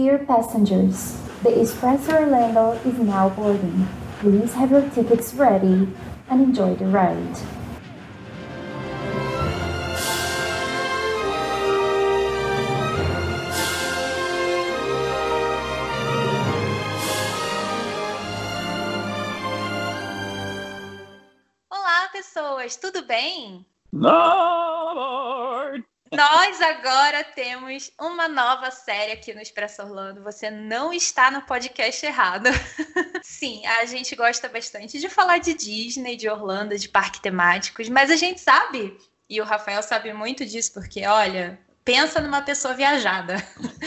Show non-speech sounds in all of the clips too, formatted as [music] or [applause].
Dear passengers, the Express Orlando is now boarding. Please have your tickets ready and enjoy the ride. Olá, pessoas, tudo bem? Não, Nós agora temos uma nova série aqui no Expresso Orlando. Você não está no podcast errado. [laughs] Sim, a gente gosta bastante de falar de Disney, de Orlando, de parques temáticos, mas a gente sabe, e o Rafael sabe muito disso, porque, olha, pensa numa pessoa viajada.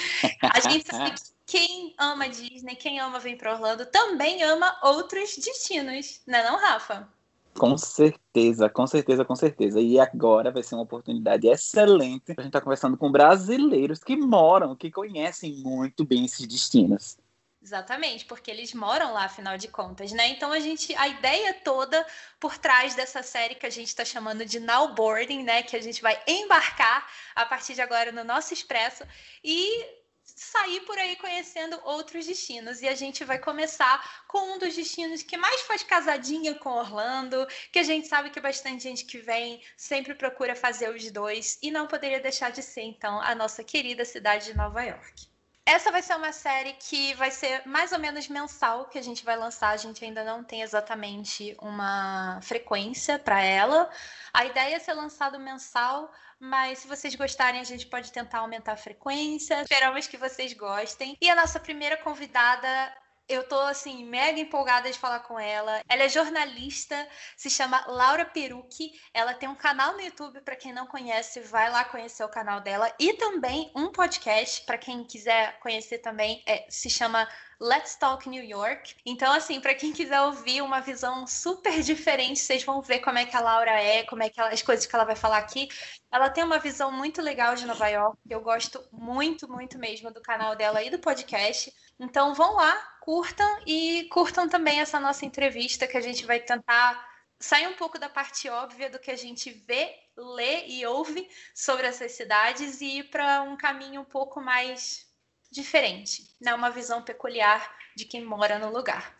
[laughs] A gente sabe que quem ama Disney, quem ama vir para Orlando, também ama outros destinos, não é não, Rafa? Com certeza, com certeza, com certeza. E agora vai ser uma oportunidade excelente a gente estar conversando com brasileiros que moram, que conhecem muito bem esses destinos. Exatamente, porque eles moram lá, afinal de contas, né? Então a gente, a ideia toda por trás dessa série que a gente está chamando de Now Boarding, né? Que a gente vai embarcar a partir de agora no nosso expresso e sair por aí conhecendo outros destinos. E a gente vai começar com um dos destinos que mais faz casadinha com Orlando, que a gente sabe que bastante gente que vem sempre procura fazer os dois, e não poderia deixar de ser, então, a nossa querida cidade de Nova York. Essa vai ser uma série que vai ser mais ou menos mensal que a gente vai lançar. A gente ainda não tem exatamente uma frequência para ela. A ideia é ser lançado mensal, mas se vocês gostarem, a gente pode tentar aumentar a frequência. Esperamos que vocês gostem. E a nossa primeira convidada eu tô assim mega empolgada de falar com ela. Ela é jornalista, se chama Laura Perucchi. Ela tem um canal no YouTube para quem não conhece, vai lá conhecer o canal dela e também um podcast para quem quiser conhecer também, é, se chama Let's Talk New York. Então, assim, para quem quiser ouvir uma visão super diferente, vocês vão ver como é que a Laura é, como é que ela, as coisas que ela vai falar aqui. Ela tem uma visão muito legal de Nova York. Eu gosto muito, muito mesmo do canal dela e do podcast. Então, vão lá, curtam e curtam também essa nossa entrevista que a gente vai tentar sair um pouco da parte óbvia do que a gente vê, lê e ouve sobre essas cidades e ir para um caminho um pouco mais diferente, né? Uma visão peculiar de quem mora no lugar.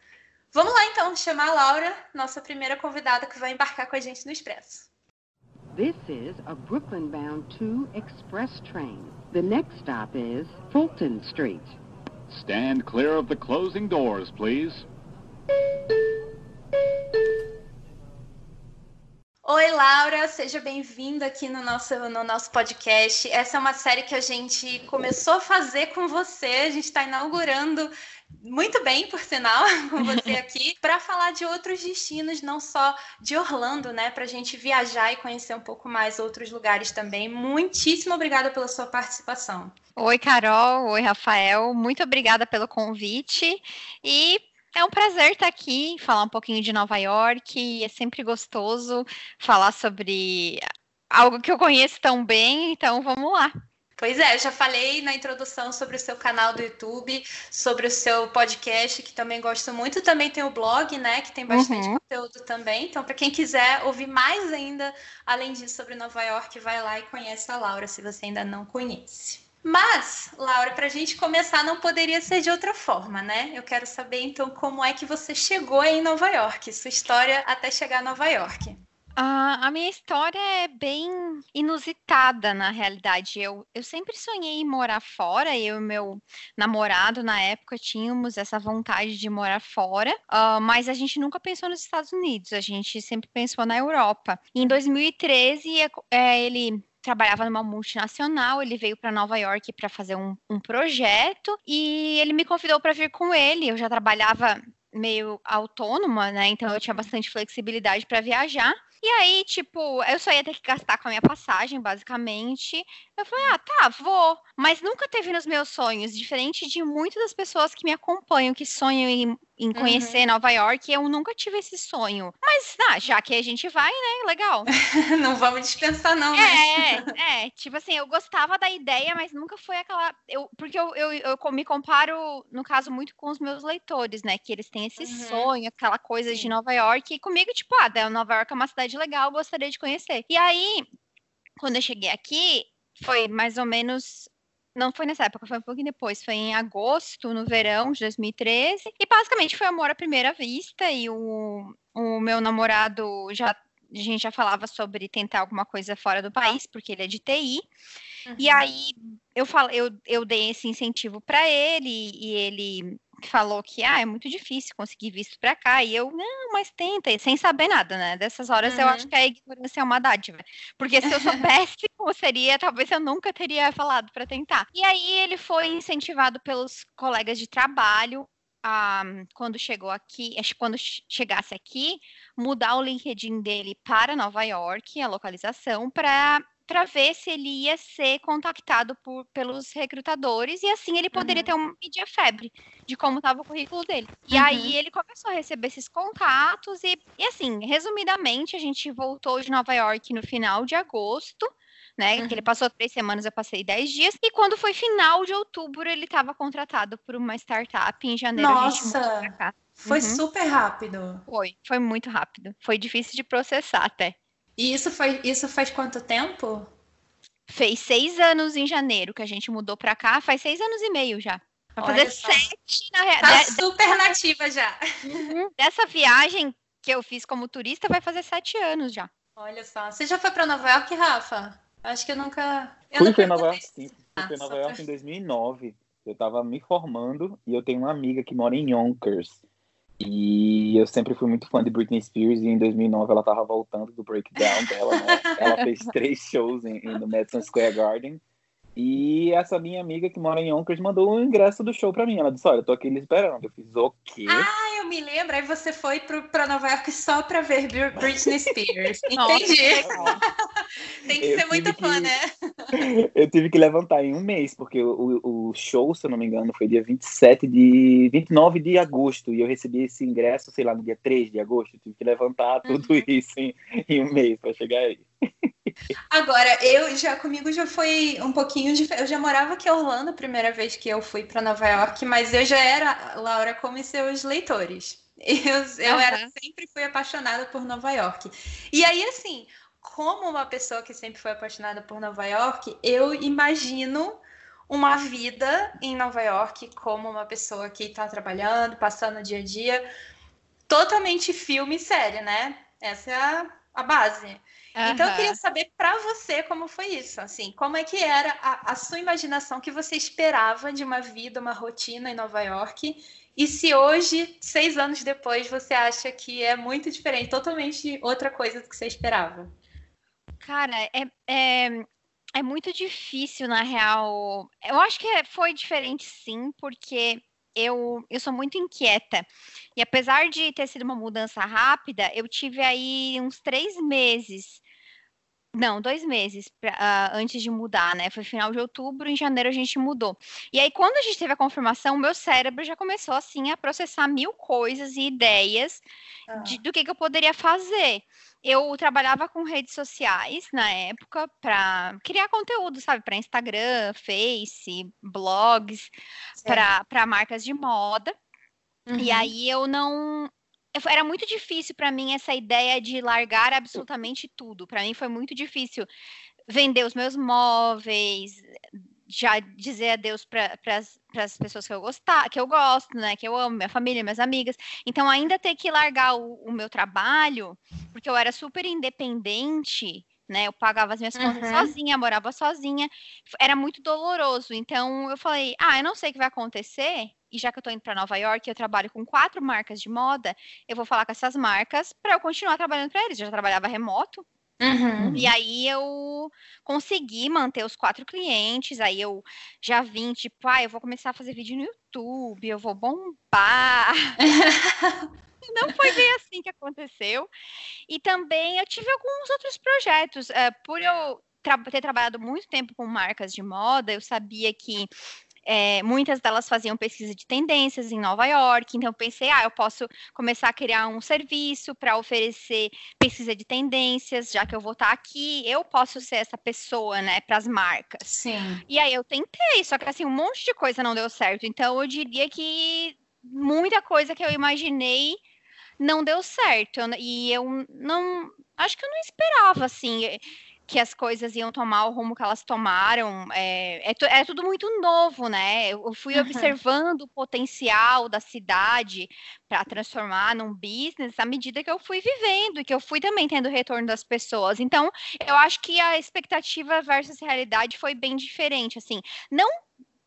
Vamos lá então chamar a Laura, nossa primeira convidada que vai embarcar com a gente no Expresso. This is a Brooklyn bound 2 express train. The next stop is Fulton Street. Stand clear of the closing doors, please. Oi, Laura, seja bem-vinda aqui no nosso, no nosso podcast. Essa é uma série que a gente começou a fazer com você, a gente está inaugurando muito bem, por sinal, [laughs] com você aqui, para falar de outros destinos, não só de Orlando, né? Para a gente viajar e conhecer um pouco mais outros lugares também. Muitíssimo obrigada pela sua participação. Oi, Carol. Oi, Rafael. Muito obrigada pelo convite. E é um prazer estar aqui, falar um pouquinho de Nova York. É sempre gostoso falar sobre algo que eu conheço tão bem, então vamos lá. Pois é, eu já falei na introdução sobre o seu canal do YouTube, sobre o seu podcast, que também gosto muito. Também tem o blog, né, que tem bastante uhum. conteúdo também. Então, para quem quiser ouvir mais ainda, além disso, sobre Nova York, vai lá e conhece a Laura, se você ainda não conhece. Mas, Laura, para a gente começar, não poderia ser de outra forma, né? Eu quero saber então como é que você chegou em Nova York, sua história até chegar a Nova York. A minha história é bem inusitada, na realidade. Eu, eu sempre sonhei em morar fora. Eu e meu namorado, na época, tínhamos essa vontade de morar fora, uh, mas a gente nunca pensou nos Estados Unidos, a gente sempre pensou na Europa. Em 2013, é, é, ele trabalhava numa multinacional, ele veio para Nova York para fazer um, um projeto e ele me convidou para vir com ele. Eu já trabalhava meio autônoma, né? Então eu tinha bastante flexibilidade para viajar. E aí, tipo, eu só ia ter que gastar com a minha passagem, basicamente. Eu falei, ah, tá, vou. Mas nunca teve nos meus sonhos, diferente de muitas das pessoas que me acompanham, que sonham em em conhecer uhum. Nova York, eu nunca tive esse sonho. Mas, ah, já que a gente vai, né? Legal. [laughs] não vamos dispensar, não, né? É, é. Tipo assim, eu gostava da ideia, mas nunca foi aquela. Eu, porque eu, eu, eu me comparo, no caso, muito com os meus leitores, né? Que eles têm esse uhum. sonho, aquela coisa Sim. de Nova York. E comigo, tipo, ah, Nova York é uma cidade legal, gostaria de conhecer. E aí, quando eu cheguei aqui, foi mais ou menos não foi nessa época, foi um pouquinho depois, foi em agosto, no verão de 2013. E basicamente foi amor à primeira vista. E o, o meu namorado já. A gente já falava sobre tentar alguma coisa fora do país, porque ele é de TI. Uhum. E aí eu, falo, eu, eu dei esse incentivo para ele, e ele falou que ah, é muito difícil conseguir visto para cá. E eu, não, mas tenta, sem saber nada, né? Dessas horas uhum. eu acho uhum. que a ignorância é uma dádiva. Porque se eu soubesse [laughs] como seria, talvez eu nunca teria falado para tentar. E aí ele foi incentivado pelos colegas de trabalho a, quando chegou aqui, quando chegasse aqui, mudar o LinkedIn dele para Nova York, a localização, para para ver se ele ia ser contactado por, pelos recrutadores e assim ele poderia uhum. ter uma mídia febre de como estava o currículo dele. E uhum. aí ele começou a receber esses contatos e, e, assim, resumidamente, a gente voltou de Nova York no final de agosto. Né? Uhum. Que ele passou três semanas, eu passei dez dias. E quando foi final de outubro, ele estava contratado por uma startup. Em janeiro, Nossa! Foi uhum. super rápido. Foi, foi muito rápido. Foi difícil de processar até. E isso, foi, isso faz quanto tempo? Fez seis anos em janeiro que a gente mudou pra cá, faz seis anos e meio já. Vai fazer sete na realidade. Tá de, super nativa já. Uhum. Dessa viagem que eu fiz como turista, vai fazer sete anos já. Olha só. Você já foi para Nova York, Rafa? Acho que eu nunca. Eu fui para Nova York, sim. Fui ah, para Nova York em 2009. Eu estava me formando e eu tenho uma amiga que mora em Yonkers. E eu sempre fui muito fã de Britney Spears e em 2009 ela tava voltando do breakdown dela, né? Ela fez [laughs] três shows em, em, no Madison Square Garden e essa minha amiga que mora em Yonkers mandou o ingresso do show pra mim. Ela disse: Olha, eu tô aqui esperando. Eu fiz o quê? Ah, eu me lembro. Aí você foi pro, pra Nova York só pra ver Britney Spears. [laughs] Entendi. [laughs] Tem que eu ser muito fã, né? [laughs] eu tive que levantar em um mês, porque o, o show, se eu não me engano, foi dia 27 de. 29 de agosto. E eu recebi esse ingresso, sei lá, no dia 3 de agosto. Eu tive que levantar tudo uhum. isso em, em um mês pra chegar aí. Agora, eu já comigo já foi um pouquinho diferente. Eu já morava aqui em Orlando a primeira vez que eu fui para Nova York, mas eu já era, Laura, como seus leitores. [laughs] Eu, eu uhum. era, sempre fui apaixonada por Nova York. E aí, assim, como uma pessoa que sempre foi apaixonada por Nova York, eu imagino uma vida em Nova York como uma pessoa que está trabalhando, passando o dia a dia, totalmente filme e série, né? Essa é a, a base. Uhum. Então eu queria saber para você como foi isso, assim, como é que era a, a, sua imaginação que você esperava de uma vida, uma rotina em Nova York, e se hoje, seis anos depois, você acha que é muito diferente, totalmente outra coisa do que você esperava? Cara, é, é, é muito difícil, na real. Eu acho que é, foi diferente sim, porque eu, eu sou muito inquieta. E apesar de ter sido uma mudança rápida, eu tive aí uns três meses não, dois meses pra, uh, antes de mudar, né? Foi final de outubro, em janeiro a gente mudou. E aí, quando a gente teve a confirmação, o meu cérebro já começou, assim, a processar mil coisas e ideias ah. de, do que, que eu poderia fazer. Eu trabalhava com redes sociais na época para criar conteúdo, sabe? Para Instagram, Face, blogs, para marcas de moda. Uhum. E aí eu não era muito difícil para mim essa ideia de largar absolutamente tudo. Para mim foi muito difícil vender os meus móveis, já dizer adeus para as pessoas que eu gostar, que eu gosto, né, que eu amo, minha família, minhas amigas. Então ainda ter que largar o, o meu trabalho, porque eu era super independente, né? Eu pagava as minhas uhum. contas sozinha, morava sozinha, era muito doloroso. Então eu falei: "Ah, eu não sei o que vai acontecer, e já que eu estou indo para Nova York, eu trabalho com quatro marcas de moda, eu vou falar com essas marcas para eu continuar trabalhando para eles. Eu já trabalhava remoto. Uhum. E aí eu consegui manter os quatro clientes, aí eu já vim, tipo, ah, eu vou começar a fazer vídeo no YouTube, eu vou bombar. [laughs] Não foi bem assim que aconteceu. E também eu tive alguns outros projetos. Uh, por eu tra ter trabalhado muito tempo com marcas de moda, eu sabia que é, muitas delas faziam pesquisa de tendências em Nova York, então eu pensei, ah, eu posso começar a criar um serviço para oferecer pesquisa de tendências, já que eu vou estar tá aqui, eu posso ser essa pessoa, né, para as marcas. Sim. E aí eu tentei, só que assim, um monte de coisa não deu certo, então eu diria que muita coisa que eu imaginei não deu certo, e eu não, acho que eu não esperava, assim, que as coisas iam tomar o rumo que elas tomaram. É, é, é tudo muito novo, né? Eu fui uhum. observando o potencial da cidade para transformar num business à medida que eu fui vivendo e que eu fui também tendo retorno das pessoas. Então, eu acho que a expectativa versus realidade foi bem diferente. Assim, não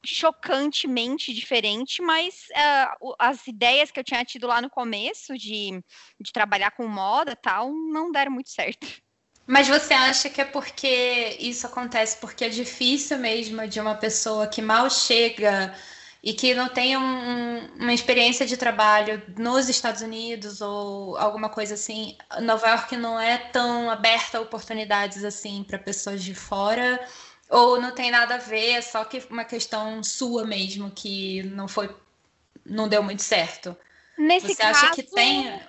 chocantemente diferente, mas uh, as ideias que eu tinha tido lá no começo de, de trabalhar com moda tal não deram muito certo. Mas você acha que é porque isso acontece porque é difícil mesmo de uma pessoa que mal chega e que não tem um, uma experiência de trabalho nos Estados Unidos ou alguma coisa assim, Nova York não é tão aberta a oportunidades assim para pessoas de fora? Ou não tem nada a ver, é só que uma questão sua mesmo que não foi, não deu muito certo? Nesse Você caso, acha que tem?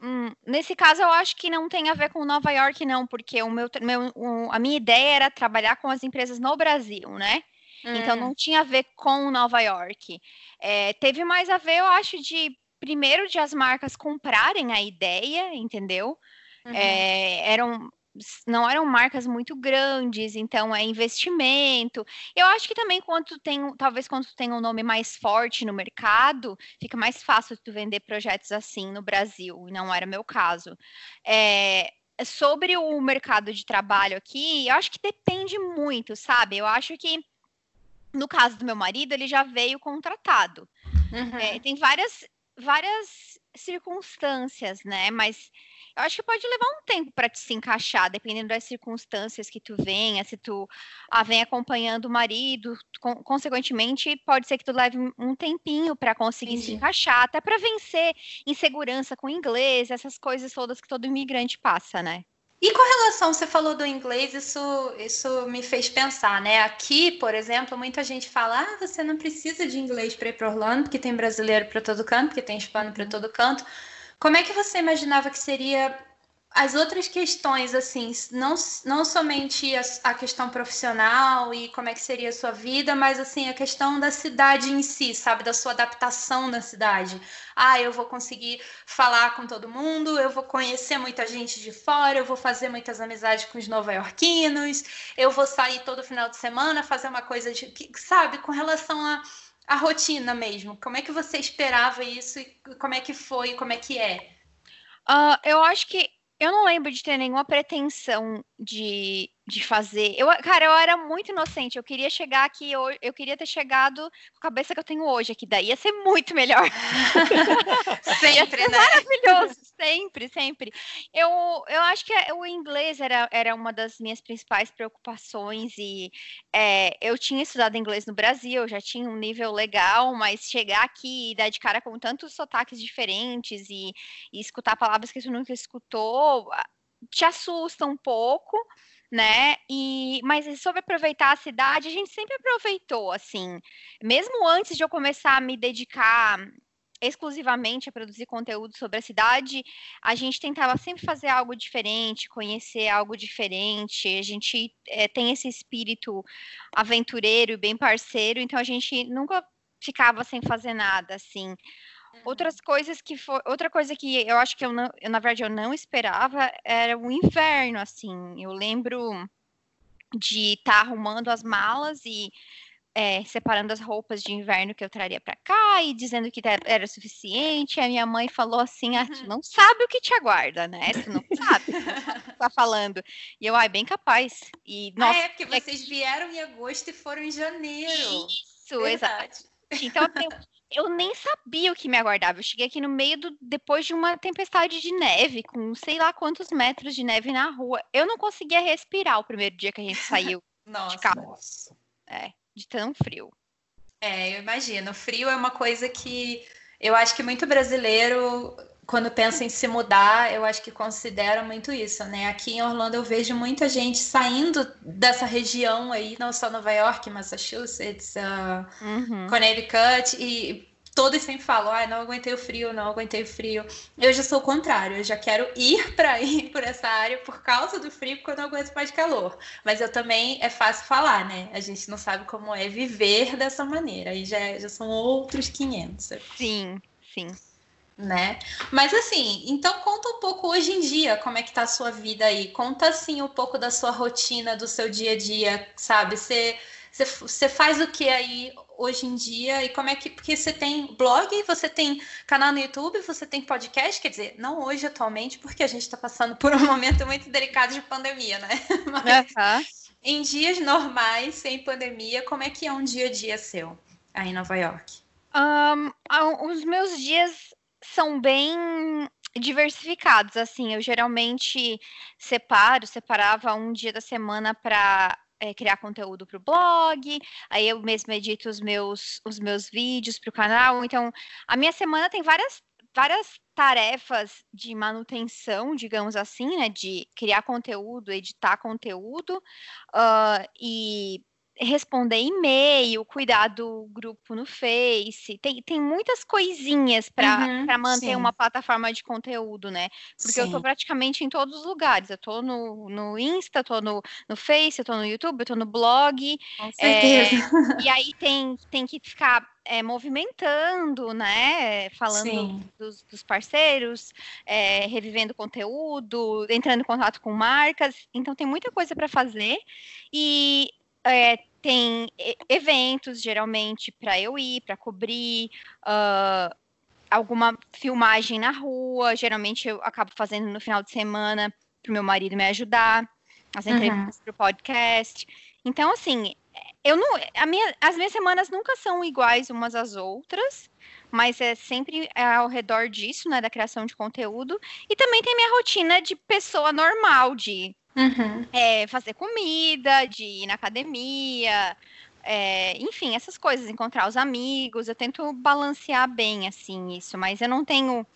Hum, nesse caso, eu acho que não tem a ver com Nova York, não, porque o meu, meu o, a minha ideia era trabalhar com as empresas no Brasil, né? Hum. Então não tinha a ver com Nova York. É, teve mais a ver, eu acho, de primeiro de as marcas comprarem a ideia, entendeu? Uhum. É, eram não eram marcas muito grandes, então é investimento. Eu acho que também quando tem, talvez quando tem um nome mais forte no mercado, fica mais fácil tu vender projetos assim no Brasil, e não era meu caso. É, sobre o mercado de trabalho aqui, eu acho que depende muito, sabe? Eu acho que no caso do meu marido, ele já veio contratado. Uhum. É, tem várias, várias circunstâncias, né? Mas eu acho que pode levar um tempo para te se encaixar, dependendo das circunstâncias que tu venha, se tu ah, vem acompanhando o marido, consequentemente, pode ser que tu leve um tempinho para conseguir Entendi. se encaixar, até para vencer insegurança com inglês, essas coisas todas que todo imigrante passa, né? E com relação, você falou do inglês, isso, isso me fez pensar, né? Aqui, por exemplo, muita gente fala: ah, você não precisa de inglês para ir para Orlando, porque tem brasileiro para todo canto, porque tem hispano para todo canto. Como é que você imaginava que seria as outras questões, assim, não, não somente a, a, questão profissional e como é que seria a sua vida, mas, assim, a questão da cidade em si, sabe? Da sua adaptação na cidade. Ah, eu vou conseguir falar com todo mundo, eu vou conhecer muita gente de fora, eu vou fazer muitas amizades com os nova-iorquinos, eu vou sair todo final de semana, fazer uma coisa de... Sabe? Com relação a a rotina mesmo. Como é que você esperava isso e como é que foi, como é que é? Uh, eu acho que eu não lembro de ter nenhuma pretensão de de fazer. Eu, cara, eu era muito inocente. Eu queria chegar aqui, eu, eu queria ter chegado com a cabeça que eu tenho hoje aqui. Daí ia ser muito melhor. [laughs] sempre, né? Maravilhoso, sempre, sempre. Eu, eu acho que o inglês era, era uma das minhas principais preocupações e é, eu tinha estudado inglês no Brasil, eu já tinha um nível legal, mas chegar aqui e dar de cara com tantos sotaques diferentes e, e escutar palavras que tu nunca escutou te assusta um pouco né? E mas sobre aproveitar a cidade, a gente sempre aproveitou, assim, mesmo antes de eu começar a me dedicar exclusivamente a produzir conteúdo sobre a cidade, a gente tentava sempre fazer algo diferente, conhecer algo diferente. A gente é, tem esse espírito aventureiro e bem parceiro, então a gente nunca ficava sem fazer nada, assim. Outras coisas que foi, outra coisa que eu acho que eu, não, eu, na verdade eu não esperava era o inverno, assim. Eu lembro de estar tá arrumando as malas e é, separando as roupas de inverno que eu traria para cá e dizendo que era suficiente. A minha mãe falou assim: ah, tu uhum. não sabe o que te aguarda, né? Tu não sabe o que [laughs] tá falando. E eu, ai, bem capaz. E, ah, nossa, ah, é, porque é vocês vieram em agosto e foram em janeiro. Isso, exato. Então, assim, eu nem sabia o que me aguardava. Eu cheguei aqui no meio do depois de uma tempestade de neve, com sei lá quantos metros de neve na rua. Eu não conseguia respirar o primeiro dia que a gente [laughs] saiu nossa, de carro. Nossa. É, de tão frio. É, eu imagino. O frio é uma coisa que eu acho que muito brasileiro quando pensa em se mudar, eu acho que considera muito isso, né? Aqui em Orlando eu vejo muita gente saindo dessa região aí, não só Nova York, Massachusetts, uh, uhum. Connecticut, e todos sempre falam, ah, não aguentei o frio, não aguentei o frio. Eu já sou o contrário, eu já quero ir [laughs] para ir por essa área por causa do frio, porque eu não aguento mais calor. Mas eu também, é fácil falar, né? A gente não sabe como é viver dessa maneira, aí já, já são outros 500. Sim, sim. Né? Mas assim, então conta um pouco hoje em dia como é que tá a sua vida aí. Conta assim um pouco da sua rotina, do seu dia a dia, sabe? Você você faz o que aí hoje em dia e como é que porque você tem blog, você tem canal no YouTube, você tem podcast, quer dizer, não hoje atualmente, porque a gente está passando por um [laughs] momento muito delicado de pandemia, né? [laughs] Mas em dias normais, sem pandemia, como é que é um dia a dia seu aí em Nova York? Um, os meus dias são bem diversificados, assim, eu geralmente separo, separava um dia da semana para é, criar conteúdo para o blog, aí eu mesmo edito os meus, os meus vídeos para o canal. Então, a minha semana tem várias, várias tarefas de manutenção, digamos assim, né? De criar conteúdo, editar conteúdo uh, e responder e-mail, cuidar do grupo no Face, tem, tem muitas coisinhas para uhum, manter sim. uma plataforma de conteúdo, né? Porque sim. eu tô praticamente em todos os lugares. Eu tô no, no Insta, tô no, no Face, eu tô no YouTube, eu tô no blog. Com é, e aí tem, tem que ficar é, movimentando, né? Falando dos, dos, parceiros, é, revivendo conteúdo, entrando em contato com marcas. Então tem muita coisa para fazer. E é, tem eventos, geralmente, para eu ir, para cobrir, uh, alguma filmagem na rua. Geralmente eu acabo fazendo no final de semana para o meu marido me ajudar, as entrevistas uhum. para o podcast. Então, assim, eu não. Minha, as minhas semanas nunca são iguais umas às outras, mas é sempre ao redor disso, né? Da criação de conteúdo. E também tem minha rotina de pessoa normal, de Uhum. É, fazer comida, de ir na academia, é, enfim, essas coisas, encontrar os amigos. Eu tento balancear bem, assim, isso, mas eu não tenho.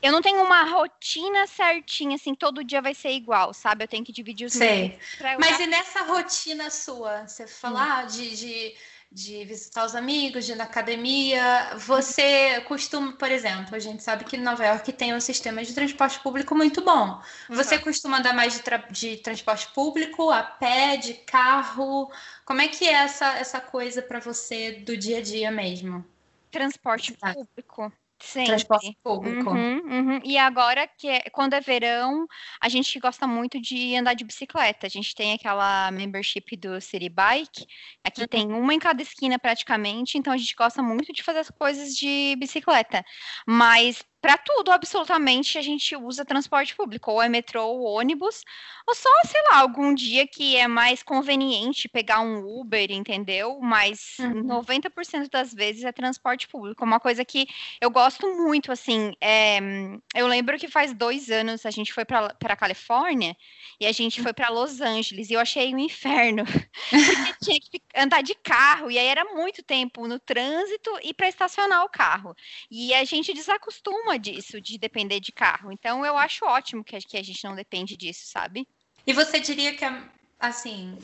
Eu não tenho uma rotina certinha, assim, todo dia vai ser igual, sabe? Eu tenho que dividir os Sei. Mas e nessa rotina sua? Você falar hum. de, de de visitar os amigos, de ir na academia. Você costuma, por exemplo, a gente sabe que Nova York tem um sistema de transporte público muito bom. Você uhum. costuma andar mais de, tra de, transporte público, a pé, de carro? Como é que é essa, essa coisa para você do dia a dia mesmo? Transporte público. Sempre. Transporte público. Uhum, uhum. E agora, que é, quando é verão, a gente gosta muito de andar de bicicleta. A gente tem aquela membership do City Bike. Aqui uhum. tem uma em cada esquina praticamente, então a gente gosta muito de fazer as coisas de bicicleta. Mas para tudo, absolutamente, a gente usa transporte público, ou é metrô ou ônibus, ou só, sei lá, algum dia que é mais conveniente pegar um Uber, entendeu? Mas uhum. 90% das vezes é transporte público. Uma coisa que eu gosto muito, assim, é, eu lembro que faz dois anos a gente foi para a Califórnia e a gente foi para Los Angeles e eu achei um inferno, [laughs] porque tinha que andar de carro, e aí era muito tempo no trânsito e para estacionar o carro. E a gente desacostuma disso, de depender de carro. Então eu acho ótimo que a, gente não depende disso, sabe? E você diria que, assim,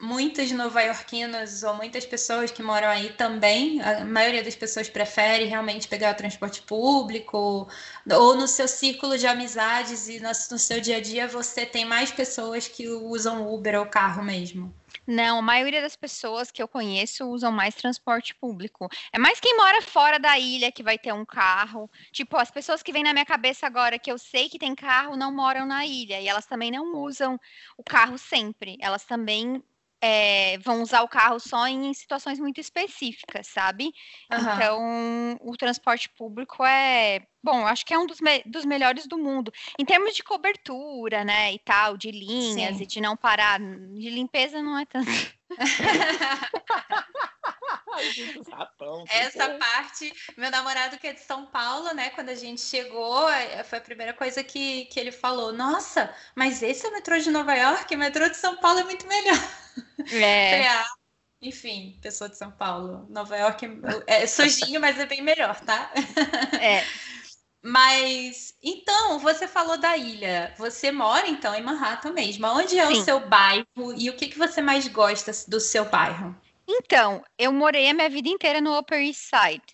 muitos nova-iorquinos ou muitas pessoas que moram aí também, a maioria das pessoas prefere realmente pegar o transporte público, ou no seu círculo de amizades e no seu dia a dia você tem mais pessoas que usam Uber ou carro mesmo? Não, a maioria das pessoas que eu conheço usam mais transporte público. É mais quem mora fora da ilha que vai ter um carro. Tipo, as pessoas que vêm na minha cabeça agora que eu sei que tem carro não moram na ilha e elas também não usam o carro sempre. Elas também é, vão usar o carro só em situações muito específicas, sabe? Uhum. Então, o transporte público é, bom, acho que é um dos, me dos melhores do mundo. Em termos de cobertura, né, e tal, de linhas Sim. e de não parar, de limpeza não é tanto. Essa parte, meu namorado que é de São Paulo, né? Quando a gente chegou, é, foi a primeira coisa que, que ele falou: Nossa, mas esse é o metrô de Nova York, o metrô de São Paulo é muito melhor. É. [laughs] Ah, enfim, pessoa de São Paulo. Nova York é, é sujinho, mas é bem melhor, tá? É. [laughs] Mas então, você falou da ilha. Você mora então em Manhattan mesmo. Onde é Sim. o seu bairro e o que, que você mais gosta do seu bairro? Então, eu morei a minha vida inteira no Upper East Side.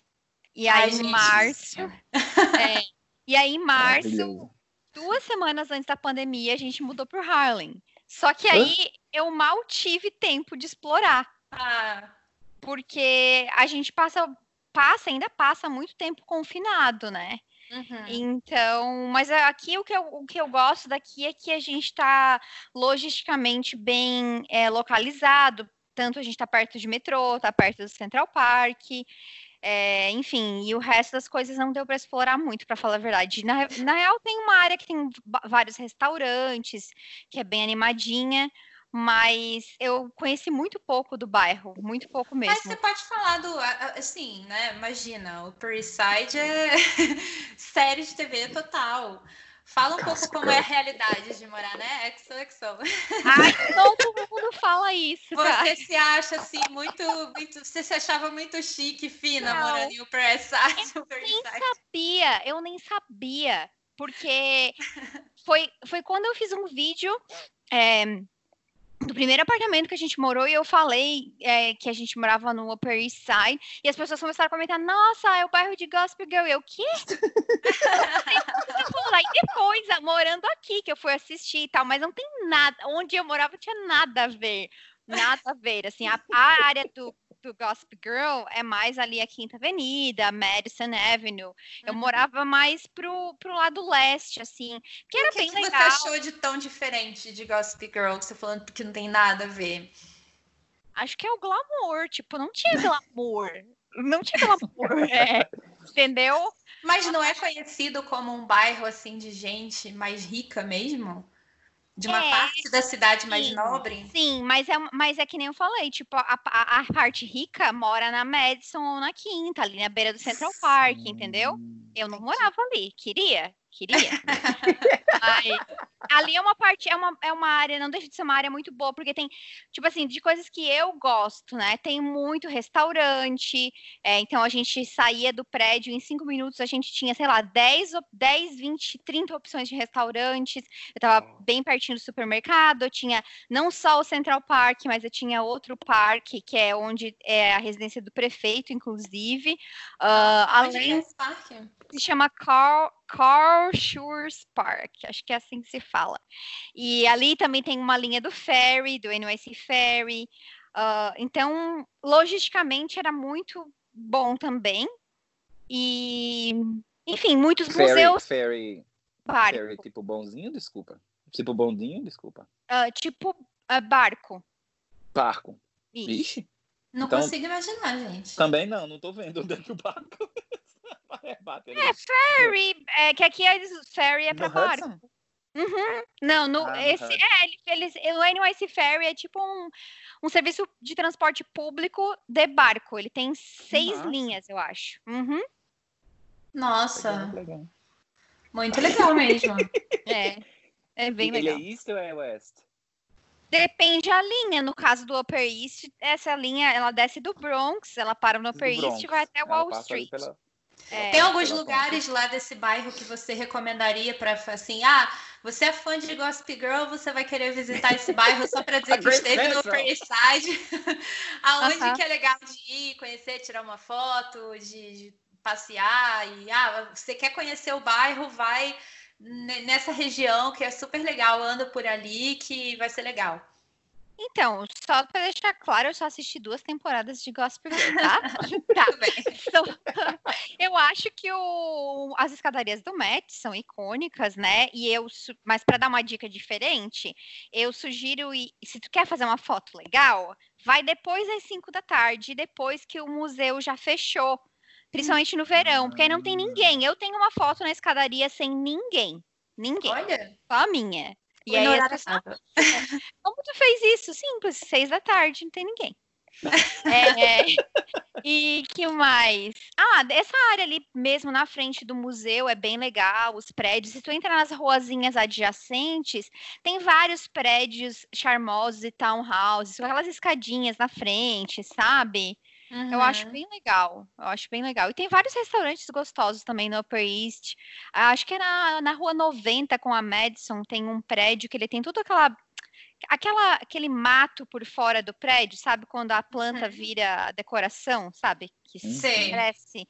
E aí, Ai, em março. É, e aí, em março, duas semanas antes da pandemia, a gente mudou para Harlem. Só que aí Hã? eu mal tive tempo de explorar. Ah. Porque a gente passa passa, ainda passa muito tempo confinado, né? Uhum. Então, mas aqui o que, eu, o que eu gosto daqui é que a gente está logisticamente bem é, localizado. Tanto a gente está perto de metrô, está perto do Central Park, é, enfim, e o resto das coisas não deu para explorar muito, para falar a verdade. Na, na real, tem uma área que tem vários restaurantes, que é bem animadinha, mas eu conheci muito pouco do bairro, muito pouco mesmo. Mas você pode falar do, assim, né? Imagina, o Upper East Side é [laughs] série de TV total. Fala um pouco como é a realidade de morar, né? XOXO. Ai, [laughs] todo mundo fala isso. Cara. Você se acha assim muito, muito, você se achava muito chique, fina, Não. morando em Upper East Side. Eu nem sabia, eu nem sabia, porque [laughs] foi, foi quando eu fiz um vídeo é, do primeiro apartamento que a gente morou e eu falei é, que a gente morava no Upper East Side e as pessoas começaram a comentar, nossa, é o bairro de Gospel Girl. Eu, o quê? [laughs] Aí depois, morando aqui, que eu fui assistir e tal, mas não tem nada, onde eu morava tinha nada a ver, nada a ver, assim, a, a área do do Gossip Girl é mais ali a Quinta Avenida, Madison Avenue. Eu uhum. morava mais pro, pro lado leste, assim, que era que bem que legal. O que você achou de tão diferente de Gossip Girl, você falando que não tem nada a ver? Acho que é o glamour, tipo, não tinha glamour. não tinha glamour, [laughs] é, entendeu? Mas não é conhecido como um bairro, assim, de gente mais rica mesmo? De uma é, parte da cidade mais sim, nobre? Sim, mas é, mas é que nem eu falei, tipo, a, a, a, parte rica mora na Madison ou na Quinta, ali na beira do Central Park, entendeu? Eu não morava ali, queria, queria. [laughs] ali é uma parte, é uma, é uma área, não deixa de ser uma área muito boa, porque tem, tipo assim, de coisas que eu gosto, né? Tem muito restaurante, é, então a gente saía do prédio, em cinco minutos a gente tinha, sei lá, 10, 10 20, 30 opções de restaurantes. Eu tava bem pertinho do supermercado, eu tinha não só o Central Park, mas eu tinha outro parque, que é onde é a residência do prefeito, inclusive. Uh, além... É esse parque? Se chama Carl, Carl Shores Park, acho que é assim que se fala. E ali também tem uma linha do ferry, do NYC Ferry. Uh, então, logisticamente, era muito bom também. E, enfim, muitos ferry, museus. Ferry, barco. ferry, tipo bonzinho, desculpa. Tipo bondinho, desculpa. Uh, tipo uh, barco. Barco. Isso. Ixi. Não então, consigo imaginar, gente. Também não, não tô vendo onde é que [laughs] é, ferry, é, que aqui eles, ferry é para barco. Uhum. Não, no, ah, esse, é, eles, o NYC Ferry é tipo um, um serviço de transporte público de barco. Ele tem seis Nossa. linhas, eu acho. Uhum. Nossa. Legal. Muito legal mesmo. [laughs] é. É bem Ele legal. Ele é East ou é West? Depende a linha. No caso do Upper East, essa linha ela desce do Bronx, ela para no Upper East e vai até Wall Street. Pela... É, Tem alguns lugares lá desse bairro que você recomendaria para assim, ah, você é fã de Gossip Girl, você vai querer visitar esse bairro só para dizer [laughs] que esteve no Upper East Side, aonde uh -huh. que é legal de ir, conhecer, tirar uma foto, de, de passear e ah, você quer conhecer o bairro, vai nessa região que é super legal, anda por ali que vai ser legal. Então, só para deixar claro, eu só assisti duas temporadas de Gospel Girl, tá? [laughs] tá. Então, [laughs] eu acho que o, as escadarias do Matt são icônicas, né? E eu, mas para dar uma dica diferente, eu sugiro, se tu quer fazer uma foto legal, vai depois das 5 da tarde, depois que o museu já fechou. Principalmente no verão, porque aí não tem ninguém. Eu tenho uma foto na escadaria sem ninguém. Ninguém. Olha. Só a minha. E aí, pessoas... [laughs] como tu fez isso? Simples, seis da tarde, não tem ninguém. [laughs] é, e que mais? Ah, essa área ali mesmo na frente do museu é bem legal, os prédios. Se tu entra nas ruazinhas adjacentes, tem vários prédios charmosos e townhouses, com aquelas escadinhas na frente, sabe? Uhum. Eu acho bem legal. Eu acho bem legal. E tem vários restaurantes gostosos também no Upper East. Acho que é na, na rua 90 com a Madison tem um prédio que ele tem toda aquela aquela aquele mato por fora do prédio, sabe quando a planta uhum. vira decoração, sabe? Que Sim. cresce.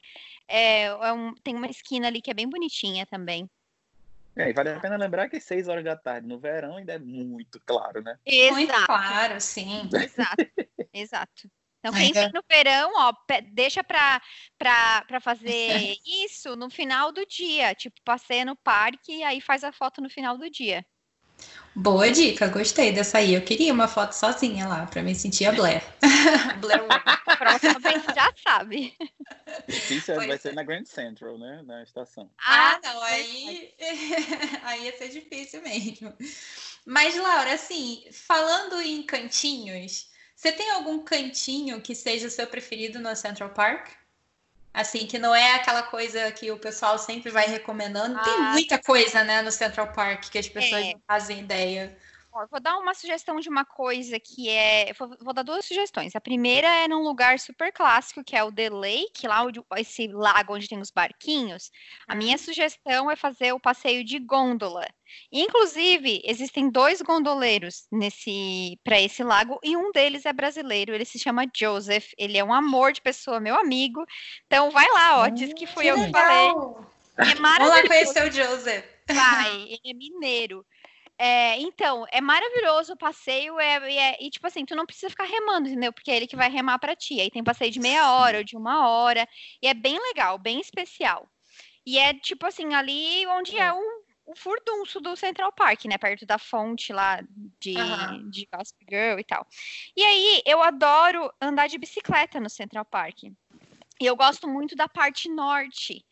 É, é um, tem uma esquina ali que é bem bonitinha também. É, e vale a pena lembrar que seis horas da tarde no verão ainda é muito claro, né? Exato. Muito claro, sim. Exato, exato. Então, quem vem no verão, ó, deixa para fazer [laughs] isso no final do dia. Tipo, passeia no parque e aí faz a foto no final do dia. Boa dica, gostei dessa aí. Eu queria uma foto sozinha lá, para me sentir a Blair. [laughs] Blair Próxima vez já sabe. [laughs] Difícil vai ser na Grand Central, né? Na estação. Ah, não, aí, aí ia ser difícil mesmo. Mas, Laura, assim, falando em cantinhos, você tem algum cantinho que seja o seu preferido no Central Park? Assim, que não é aquela coisa que o pessoal sempre vai recomendando. Ah, Tem muita coisa, né, no Central Park que as pessoas é. não fazem ideia. Vou dar uma sugestão de uma coisa que é. Vou, vou, dar duas sugestões. A primeira é num lugar super clássico, que é o The Lake, lá onde, esse lago onde tem os barquinhos. A minha uhum. sugestão é fazer o passeio de gôndola. Inclusive, existem dois gondoleiros nesse para esse lago e um deles é brasileiro. Ele se chama Joseph. Ele é um amor de pessoa, meu amigo. Então vai lá, ó. Diz que fui que eu que falei. É maravilhoso. Vamos lá conhecer o Joseph. Vai, ele é mineiro. É, então, é maravilhoso o passeio, é, é, e tipo assim, tu não precisa ficar remando, entendeu? Porque é ele que vai remar para ti. Aí tem passeio de meia hora ou de uma hora, e é bem legal, bem especial. E é tipo assim, ali onde é o, o furdunço do Central Park, né? Perto da fonte lá de, uhum. de Gossip Girl e tal. E aí, eu adoro andar de bicicleta no Central Park. E eu gosto muito da parte norte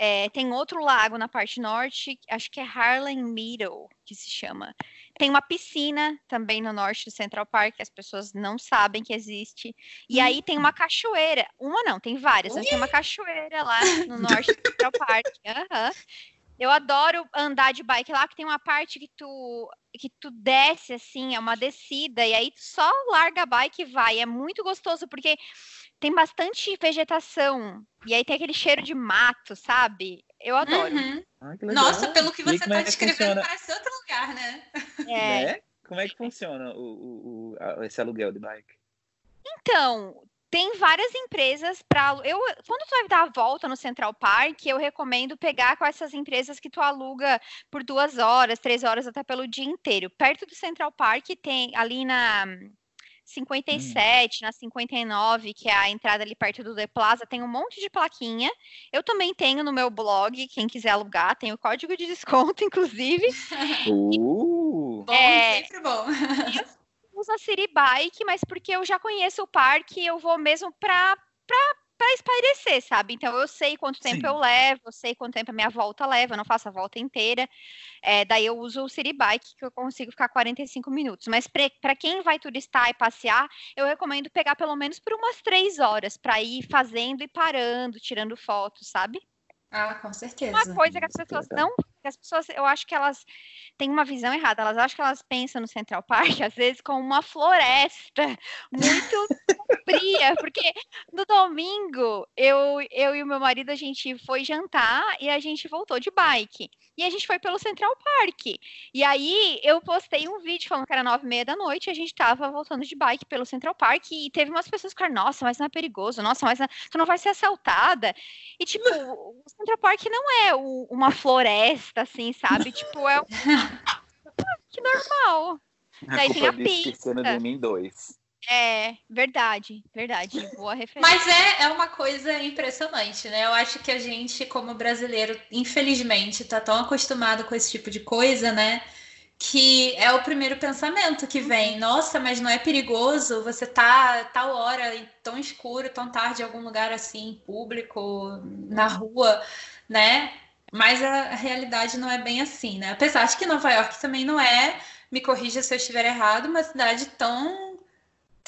é, tem outro lago na parte norte, acho que é Harlem Meadow, que se chama. Tem uma piscina também no norte do Central Park, que as pessoas não sabem que existe. E hum. aí tem uma cachoeira. Uma não, tem várias, mas tem uma cachoeira lá no [laughs] norte do Central Park. Uhum. Eu adoro andar de bike lá, que tem uma parte que tu que tu desce assim, é uma descida, e aí tu só larga a bike e vai. É muito gostoso, porque tem bastante vegetação. E aí tem aquele cheiro de mato, sabe? Eu adoro. Uhum. Ah, Nossa, pelo que você está é descrevendo, funciona? parece outro lugar, né? É. Né? Como é que funciona o, o, o, esse aluguel de bike? Então, tem várias empresas para eu quando tu vai dar a volta no Central Park eu recomendo pegar com essas empresas que tu aluga por duas horas três horas até pelo dia inteiro perto do Central Park tem ali na 57, hum. na 59, que é a entrada ali perto do The Plaza, tem um monte de plaquinha. Eu também tenho no meu blog, quem quiser alugar, tem o código de [laughs] desconto, inclusive. Uh! bom, é, sempre bom. eu uso a City Bike, mas porque eu já conheço o parque, eu vou mesmo para para espairecer, sabe? Então eu sei quanto tempo Sim. eu levo, eu sei quanto tempo a minha volta leva, eu não faço a volta inteira. É, daí eu uso o City Bike, que eu consigo ficar 45 minutos. Mas para quem vai turistar e passear, eu recomendo pegar pelo menos por umas três horas para ir fazendo e parando, tirando fotos, sabe? Ah, com certeza. Uma coisa que as pessoas não. As pessoas, eu acho que elas têm uma visão errada. Elas acham que elas pensam no Central Park, [laughs] às vezes, como uma floresta [laughs] muito fria. Porque domingo, eu, eu e o meu marido, a gente foi jantar e a gente voltou de bike. E a gente foi pelo Central Park. E aí eu postei um vídeo falando que era nove e meia da noite e a gente tava voltando de bike pelo Central Park. E teve umas pessoas que falaram, nossa, mas não é perigoso, nossa, mas não, tu não vai ser assaltada. E, tipo, [laughs] o Central Park não é o, uma floresta, assim, sabe? tipo, é um [laughs] que normal. A Daí tem a pista. de mim dois. É, verdade, verdade. Boa referência. Mas é, é uma coisa impressionante, né? Eu acho que a gente, como brasileiro, infelizmente, tá tão acostumado com esse tipo de coisa, né? Que é o primeiro pensamento que vem. Uhum. Nossa, mas não é perigoso você tá tal hora, tão escuro, tão tarde, em algum lugar assim, público, na rua, né? Mas a realidade não é bem assim, né? Apesar de que Nova York também não é, me corrija se eu estiver errado, uma cidade tão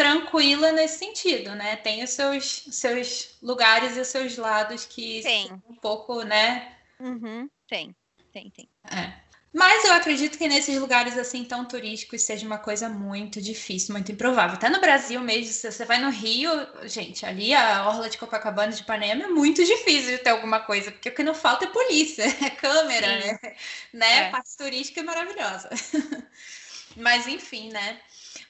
tranquila nesse sentido, né? Tem os seus, seus lugares e os seus lados que tem. um pouco, né? Uhum, tem, tem, tem. É. Mas eu acredito que nesses lugares assim tão turísticos seja uma coisa muito difícil, muito improvável. Até no Brasil mesmo, se você vai no Rio, gente, ali a orla de Copacabana de Ipanema é muito difícil de ter alguma coisa, porque o que não falta é polícia, [laughs] é câmera, Sim. né? né? É. Parte turística é maravilhosa. [laughs] Mas enfim, né?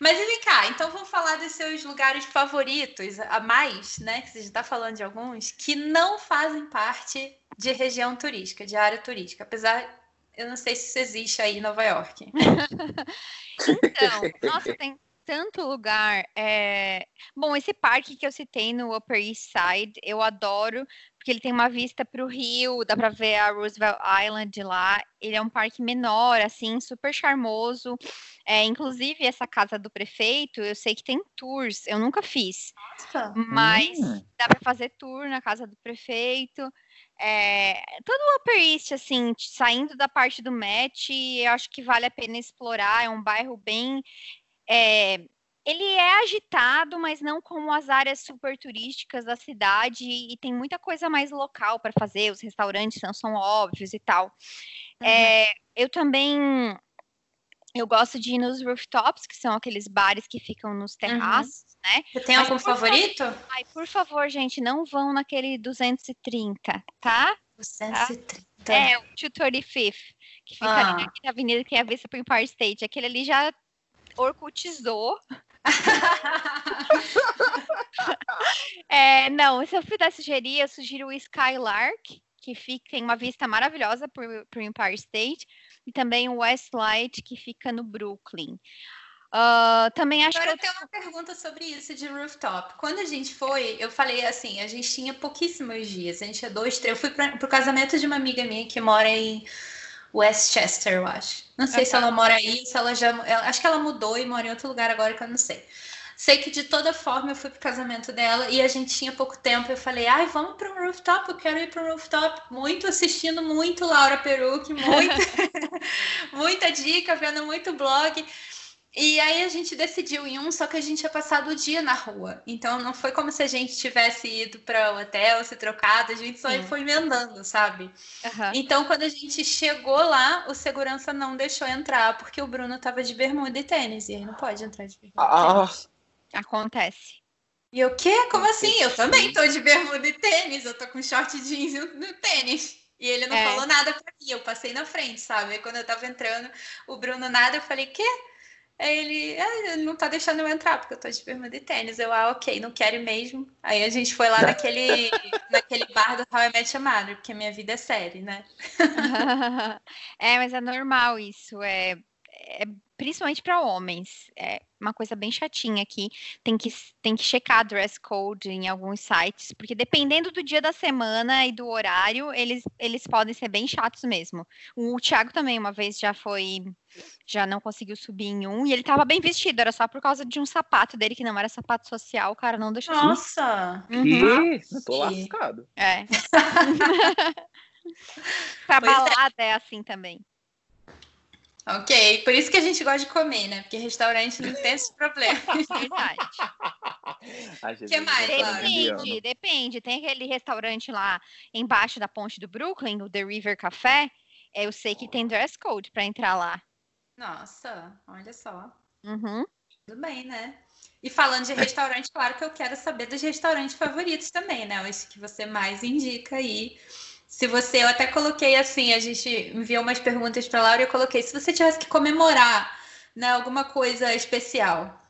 Mas e vem cá, então vamos falar dos seus lugares favoritos, a mais, né? Que você já está falando de alguns, que não fazem parte de região turística, de área turística, apesar eu não sei se isso existe aí em Nova York. [laughs] [laughs] então, nossa, tem, tanto lugar. É... Bom, esse parque que eu citei no Upper East Side, eu adoro, porque ele tem uma vista para o rio, dá para ver a Roosevelt Island lá. Ele é um parque menor, assim, super charmoso. É, inclusive, essa casa do prefeito, eu sei que tem tours, eu nunca fiz. Nossa. Mas Hum. dá para fazer tour na casa do prefeito. É, todo o Upper East, assim, saindo da parte do Met, eu acho que vale a pena explorar. É um bairro bem. é, ele é agitado, mas não como as áreas super turísticas da cidade, e tem muita coisa mais local para fazer. Os restaurantes não são óbvios e tal. É, eu também. Eu gosto de ir nos rooftops, que são aqueles bares que ficam nos terraços, né? Você tem Mas, algum por favor, favorito? Ai, por favor, gente, não vão naquele 230, tá? 230. É, o 235th, que fica Ah. ali na avenida que é a vista pro Empire State. Aquele ali já orcutizou. [laughs] É, não, se eu pudesse sugerir, eu sugiro o Skylark, que fica, tem uma vista maravilhosa pro, pro Empire State, e também o Westlight, que fica no Brooklyn. Ah, também acho Agora que eu tenho uma pergunta sobre isso de rooftop. Quando a gente foi, eu falei assim, a gente tinha pouquíssimos dias, a gente tinha dois, três. Eu fui para o casamento de uma amiga minha que mora em Westchester, eu acho. Não sei se ela mora aí, se ela já. ela- acho que ela mudou e mora em outro lugar agora que eu não sei. Sei que de toda forma eu fui pro casamento dela e a gente tinha pouco tempo. Eu falei, ai, vamos para um rooftop, eu quero ir para um rooftop. Muito assistindo, muito Laura Peruque, muito, [laughs] muita dica, vendo muito blog. E aí a gente decidiu em um, só que a gente tinha passado o dia na rua. Então não foi como se a gente tivesse ido para o hotel, se trocado, a gente só Sim. foi emendando, sabe? Aham. Então quando a gente chegou lá, o segurança não deixou entrar, porque o Bruno tava de bermuda e tênis, e aí não pode entrar de bermuda. e tênis. Ah, acontece. E eu, quê? Como assim? Eu também tô de bermuda e tênis, eu tô com short jeans e no tênis. E ele não É. falou nada pra mim, eu passei na frente, sabe? Aí quando eu tava entrando, o Bruno nada, eu falei, quê? Aí ele, ah, não tá deixando eu entrar, porque eu tô de bermuda e tênis. Eu, ah, ok, não quero ir mesmo. Aí a gente foi lá [laughs] naquele, naquele bar do How I Met Your Mother, porque minha vida é série, né? [laughs] É, mas é normal isso. É, é principalmente para homens. É uma coisa bem chatinha aqui. Tem que, tem que checar dress code em alguns sites, porque dependendo do dia da semana e do horário, eles, eles podem ser bem chatos mesmo. O Thiago também uma vez já foi, já não conseguiu subir em um e ele tava bem vestido, era só por causa de um sapato dele que não era sapato social, o cara não deixou. Nossa! Uhum, que? Eu tô lascado. é. [laughs] [laughs] pra Pois é. balada é assim também. Ok, por isso que a gente gosta de comer, né? Porque restaurante não tem esse problema. [laughs] Verdade. [laughs] Ai, Jesus, Que mais. Depende, depende. Tem aquele restaurante lá embaixo da ponte do Brooklyn, o The River Café. é, Eu sei que tem dress code para entrar lá. Nossa, olha só. Uhum. Tudo bem, né? E falando de restaurante, claro que eu quero saber dos restaurantes favoritos também, né? Esse que você mais indica aí. Se você, eu até coloquei assim, a gente enviou umas perguntas para Laura e eu coloquei, se você tivesse que comemorar, né, alguma coisa especial,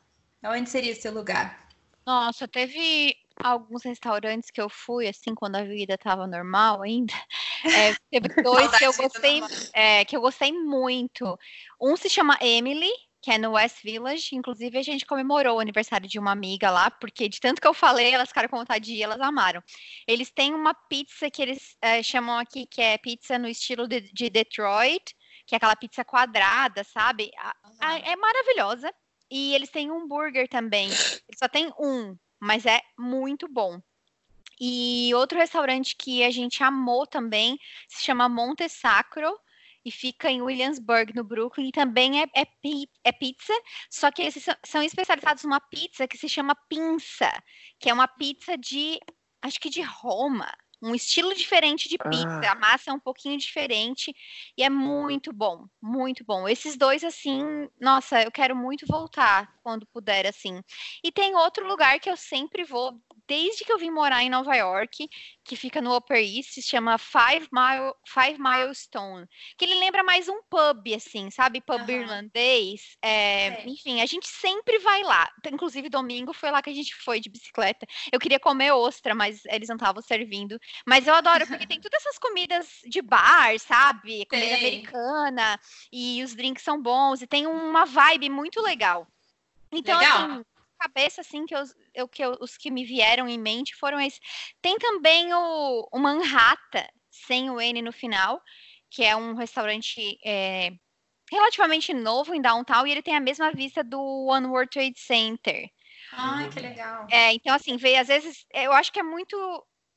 onde seria esse lugar? Nossa, teve alguns restaurantes que eu fui, assim, quando a vida estava normal ainda. [laughs] É, teve dois que eu gostei, é, que eu gostei muito. Um se chama Emily, que é no West Village. Inclusive, a gente comemorou o aniversário de uma amiga lá, porque de tanto que eu falei, elas ficaram com vontade de ir, elas amaram. Eles têm uma pizza que eles é, chamam aqui, que é pizza no estilo de, de Detroit, que é aquela pizza quadrada, sabe? É maravilhosa. E eles têm um burger também. Eles só tem um, mas é muito bom. E outro restaurante que a gente amou também se chama Monte Sacro e fica em Williamsburg, no Brooklyn, e também é, é, é pizza, só que eles são, são especializados numa pizza que se chama pinça, que é uma pizza de, acho que de Roma, um estilo diferente de pizza, Ah. a massa é um pouquinho diferente e é muito bom, muito bom. Esses dois, assim, nossa, eu quero muito voltar quando puder, assim. E tem outro lugar que eu sempre vou, desde que eu vim morar em Nova York, que fica no Upper East, se chama Five Mile, Five Milestone, que ele lembra mais um pub, assim, sabe? Pub Aham. irlandês. é, É. Enfim, a gente sempre vai lá. Inclusive, domingo foi lá que a gente foi de bicicleta. Eu queria comer ostra, mas eles não estavam servindo. Mas eu adoro, porque tem [laughs] todas essas comidas de bar, sabe? Comida Tem. americana, e os drinks são bons, e tem uma vibe muito legal. Então, Legal. assim, cabeça, assim, que, eu, eu, que eu- os que me vieram em mente foram esses. Tem também o, o Manhattan, sem o N no final, que é um restaurante é, relativamente novo em downtown, e ele tem a mesma vista do One World Trade Center. Ai, que legal. É, então, assim, vê, às vezes, eu acho que é muito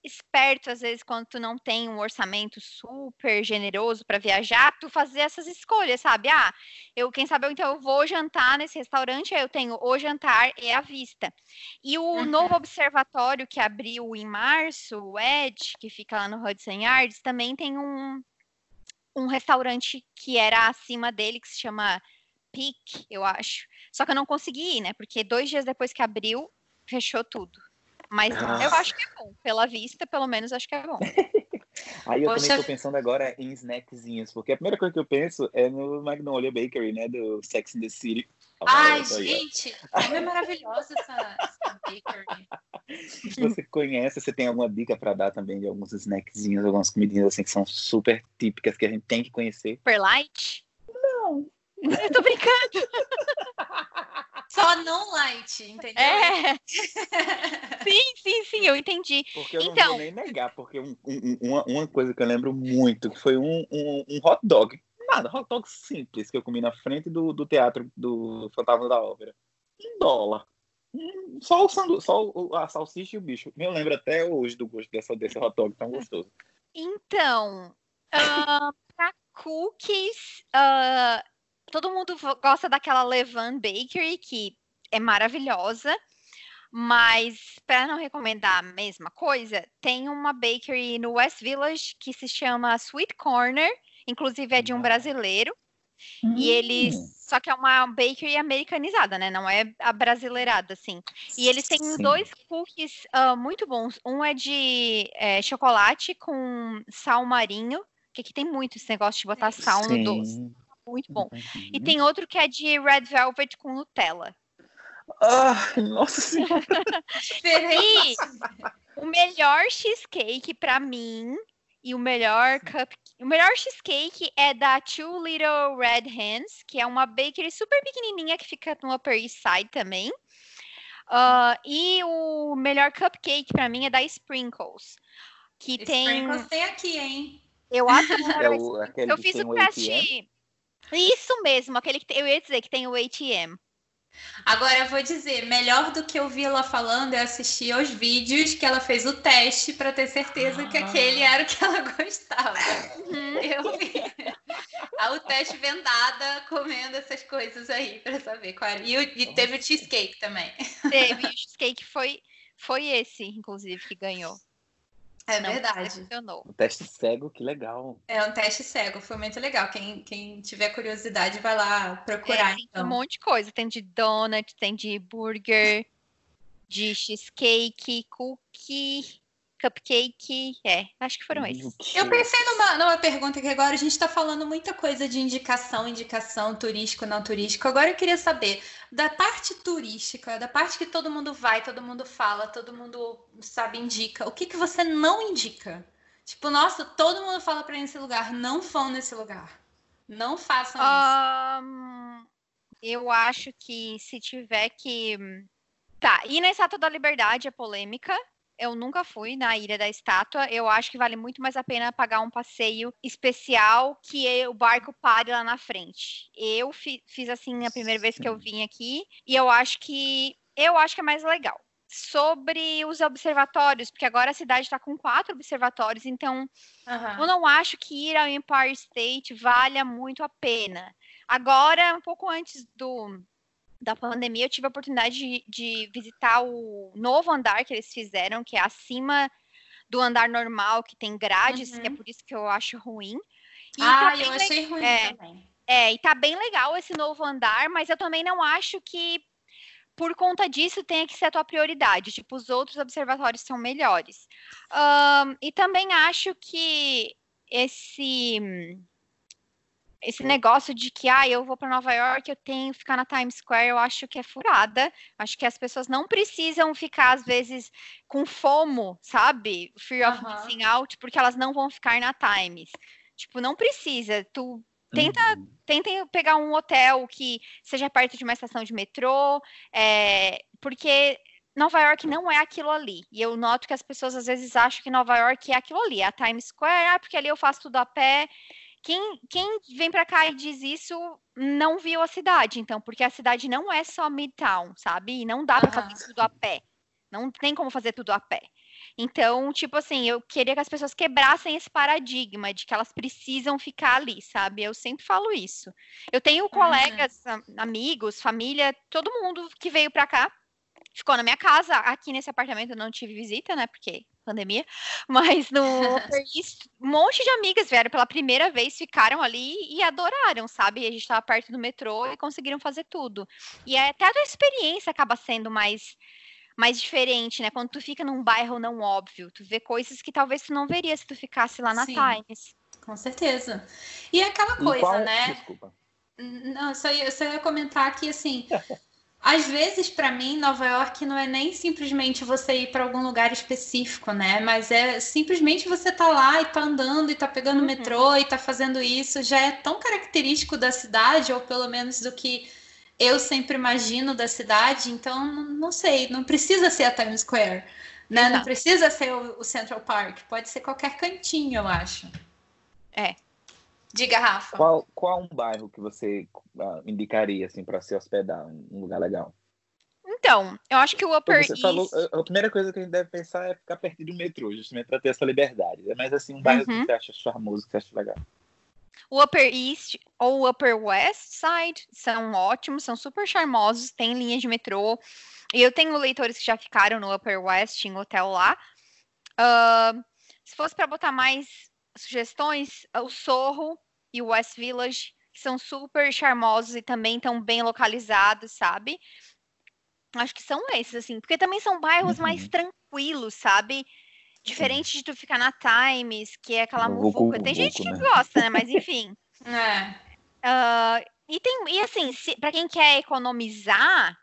esperto, às vezes, quando tu não tem um orçamento super generoso para viajar, tu fazer essas escolhas, sabe? Ah, eu, quem sabe, eu, então eu vou jantar nesse restaurante, aí eu tenho o jantar e a vista. E o Uhum. novo observatório que abriu em março, o Edge, que fica lá no Hudson Yards, também tem um, um restaurante que era acima dele, que se chama Peak, eu acho. Só que eu não consegui ir, né? Porque dois dias depois que abriu, fechou tudo. Mas Ah. eu acho que é bom. Pela vista, pelo menos, acho que é bom. [laughs] Aí eu Poxa. também tô pensando agora em snackzinhos, porque a primeira coisa que eu penso é no Magnolia Bakery, né, do Sex and the City. Ai, Ah, ó. gente, como é maravilhosa essa, essa bakery. Se [laughs] você conhece, você tem alguma dica pra dar também de alguns snackzinhos, algumas comidinhas assim que são super típicas que a gente tem que conhecer? Super light? Não. Eu tô brincando. [laughs] Só não light, entendeu? É. [laughs] Sim, sim, sim, eu entendi. Porque eu não Então. vou nem negar, porque um- um- uma, uma coisa que eu lembro muito que foi um, um, um hot dog. Nada, hot dog simples que eu comi na frente do, do teatro do Fantasma da Ópera. Um dólar. Só, o sandu só o- a salsicha e o bicho. Eu lembro até hoje do gosto dessa, desse hot dog tão gostoso. Então, ah, pra cookies, ah, todo mundo gosta daquela Levan Bakery, que é maravilhosa, mas para não recomendar a mesma coisa, tem uma bakery no West Village que se chama Sweet Corner, inclusive é de um Ah. brasileiro, e eles. Hum, Só que é uma bakery americanizada, né? Não é a brasileirada, assim. E eles têm Sim. dois cookies ah, muito bons. Um é de eh, chocolate com sal marinho, que aqui tem muito esse negócio de botar sal no doce. Muito bom. E Uhum. tem outro que é de red velvet com Nutella. Ah, nossa senhora. Diferente. O melhor cheesecake pra mim e o melhor cup, o melhor cheesecake é da Two Little Red Hens, que é uma bakery super pequenininha que fica no Upper East Side também. Ah, e o melhor cupcake pra mim é da Sprinkles, que tem Sprinkles tem aqui, hein? eu [laughs] adoro É o, Eu fiz tem o o teste. Isso mesmo, aquele que tem, eu ia dizer que tem o ATM. Agora eu vou dizer, melhor do que ouvir ela falando é assistir aos vídeos que ela fez o teste para ter certeza que Ah. aquele era o que ela [laughs] gostava. Uhum. Eu vi. Ah, o teste vendada comendo essas coisas aí para saber qual era. E, o- e teve o cheesecake também. Teve, e o cheesecake foi, foi esse, inclusive, que ganhou. É Não verdade. decepcionou. O teste cego, que legal. É um teste cego, foi muito legal. Quem, quem tiver curiosidade vai lá É, procurar. tem um então. monte de coisa. Tem de donut, tem de burger, de cheesecake, cookie, cupcake. É, acho que foram esses. Eu pensei numa, numa pergunta que agora a gente está falando muita coisa de indicação, indicação, turístico, não turístico. Agora eu queria saber da parte turística, da parte que todo mundo vai, todo mundo fala, todo mundo sabe, indica. O que, que você não indica? Tipo, nossa, todo mundo fala para ir nesse lugar, não vão nesse lugar. Não façam Ah, isso. Eu acho que se tiver que. Tá, e na Estátua da Liberdade é polêmica. Eu nunca fui na Ilha da Estátua. Eu acho que vale muito mais a pena pagar um passeio especial que é o barco pare lá na frente. Eu fi- fiz assim a primeira vez que eu vim aqui e eu acho que eu acho que é mais legal. Sobre os observatórios, porque agora a cidade está com quatro observatórios, então Aham. eu não acho que ir ao Empire State valha muito a pena. Agora, um pouco antes do, da pandemia, eu tive a oportunidade de, de visitar o novo andar que eles fizeram, que é acima do andar normal, que tem grades, que é Uhum. por isso que eu acho ruim. E Ah, tá eu bem le- achei ruim é. também. é, e tá bem legal esse novo andar, mas eu também não acho que por conta disso tenha que ser a tua prioridade. Tipo, os outros observatórios são melhores. Ahn, e também acho que esse esse negócio de que ah, eu vou para Nova York, eu tenho que ficar na Times Square, eu acho que é furada. Acho que as pessoas não precisam ficar às vezes com fomo, sabe? Fear of missing out, porque elas não vão ficar na Times. Tipo, não precisa. Tu tenta, uhum. tentem pegar um hotel que seja perto de uma estação de metrô, é, porque Nova York não é aquilo ali. E eu noto que as pessoas às vezes acham que Nova York é aquilo ali, é a Times Square, ah, porque ali eu faço tudo a pé. Quem, quem vem para cá e diz isso não viu a cidade, então, porque a cidade não é só Midtown, sabe? E não dá para fazer tudo a pé. Não tem como fazer tudo a pé. Então, tipo assim, eu queria que as pessoas quebrassem esse paradigma de que elas precisam ficar ali, sabe? Eu sempre falo isso. Eu tenho colegas, uhum. amigos, família, todo mundo que veio para cá ficou na minha casa. Aqui nesse apartamento eu não tive visita, né? Porque pandemia. Mas no [laughs] um monte de amigas vieram pela primeira vez, ficaram ali e adoraram, sabe? A gente estava perto do metrô e conseguiram fazer tudo. E é, até a experiência acaba sendo mais mais diferente, né? Quando tu fica num bairro não óbvio, tu vê coisas que talvez tu não veria se tu ficasse lá na Sim, Times. Com certeza. E é aquela coisa, qual... né? Desculpa. Não, só ia, só ia comentar que, assim, [laughs] às vezes, para mim, Nova York não é nem simplesmente você ir para algum lugar específico, né? Mas é simplesmente você tá lá e tá andando e tá pegando uhum. metrô e tá fazendo isso. Já é tão característico da cidade, ou pelo menos do que eu sempre imagino da cidade, então não sei, não precisa ser a Times Square, né? Não precisa ser o, Central Park, pode ser qualquer cantinho, eu acho. É. Diga, Rafa. Qual, qual um bairro que você uh, indicaria assim para se hospedar, um lugar legal? Então, eu acho que o Upper East... Falou, a primeira coisa que a gente deve pensar é ficar perto do metrô, justamente para ter essa liberdade. Mas assim, um bairro uhum. que você acha charmoso, que você acha legal. O Upper East ou o Upper West Side são ótimos, são super charmosos, tem linha de metrô. E eu tenho leitores que já ficaram no Upper West, em hotel lá. Uh, se fosse para botar mais sugestões, o Sorro e o West Village, que são super charmosos e também estão bem localizados, sabe? Acho que são esses, assim, porque também são bairros uhum. mais tranquilos, sabe? Diferente de tu ficar na Times, que é aquela muvuca. Tem gente que né? gosta, né? Mas [laughs] enfim. é. Uh, e tem, e assim, para quem quer economizar,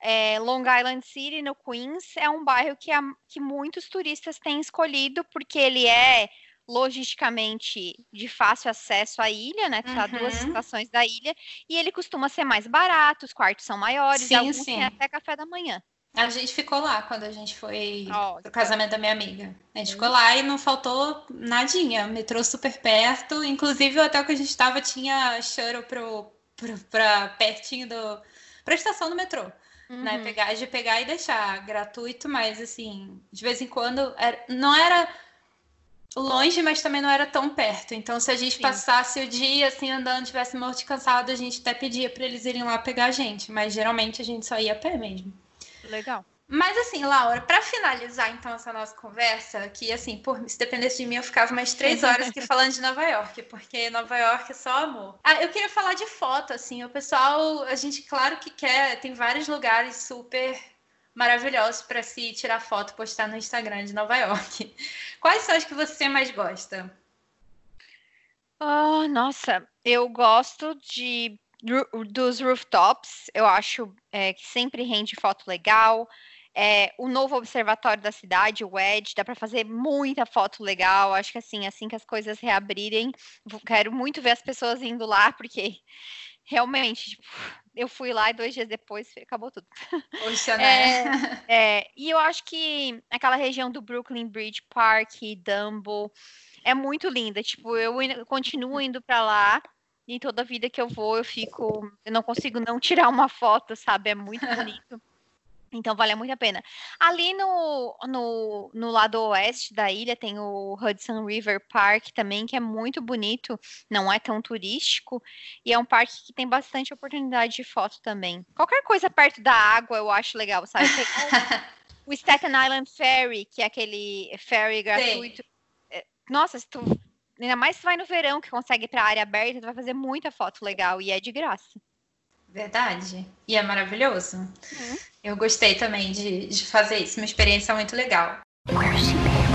é, Long Island City, no Queens, é um bairro que, a, que muitos turistas têm escolhido, porque ele é logisticamente de fácil acesso à ilha, né? Tá uhum. duas estações da ilha, e ele costuma ser mais barato, os quartos são maiores, sim, alguns sim. até café da manhã. A gente ficou lá quando a gente foi oh, pro casamento da minha amiga. A gente ficou lá e não faltou nadinha. Metrô super perto. Inclusive, o hotel que a gente estava tinha shuttle pro, pro, pra pertinho do. pra estação do metrô. Né? Uhum. Né? Pegar, de pegar e deixar gratuito, mas assim, de vez em quando. Era, não era longe, mas também não era tão perto. Então, se a gente Sim. passasse o dia assim andando, tivesse morto de cansado, a gente até pedia para eles irem lá pegar a gente. Mas geralmente a gente só ia a pé mesmo. Legal. Mas assim, Laura, para finalizar então essa nossa conversa, que assim, por, se dependesse de mim, eu ficava mais três horas aqui falando de Nova York, porque Nova York é só amor. Ah, eu queria falar de foto, assim, o pessoal, a gente, claro que quer, tem vários lugares super maravilhosos para se tirar foto e postar no Instagram de Nova York. [laughs] Quais são as que você mais gosta? Oh, nossa, eu gosto de dos rooftops, eu acho é, que sempre rende foto legal. É, o novo observatório da cidade, o Edge, dá para fazer muita foto legal. Acho que assim, assim que as coisas reabrirem, quero muito ver as pessoas indo lá, [laughs] porque realmente, tipo, eu fui lá e dois dias depois acabou tudo. Poxa, né? É, é, e eu acho que aquela região do Brooklyn Bridge Park, Dumbo, é muito linda. Tipo, eu continuo indo para lá e toda vida que eu vou, eu fico. Eu não consigo não tirar uma foto, sabe? É muito bonito. Então vale muito a pena. Ali no, no, no lado oeste da ilha tem o Hudson River Park também, que é muito bonito, não é tão turístico, e é um parque que tem bastante oportunidade de foto também. Qualquer coisa perto da água eu acho legal, sabe? o, o Staten Island Ferry, que é aquele ferry gratuito. Sim. É, nossa, se tu Ainda mais se vai no verão, que consegue ir pra área aberta, tu vai fazer muita foto legal e é de graça. Verdade. E é maravilhoso. Uhum. Eu gostei também de, de fazer isso, uma experiência muito legal. Where is she being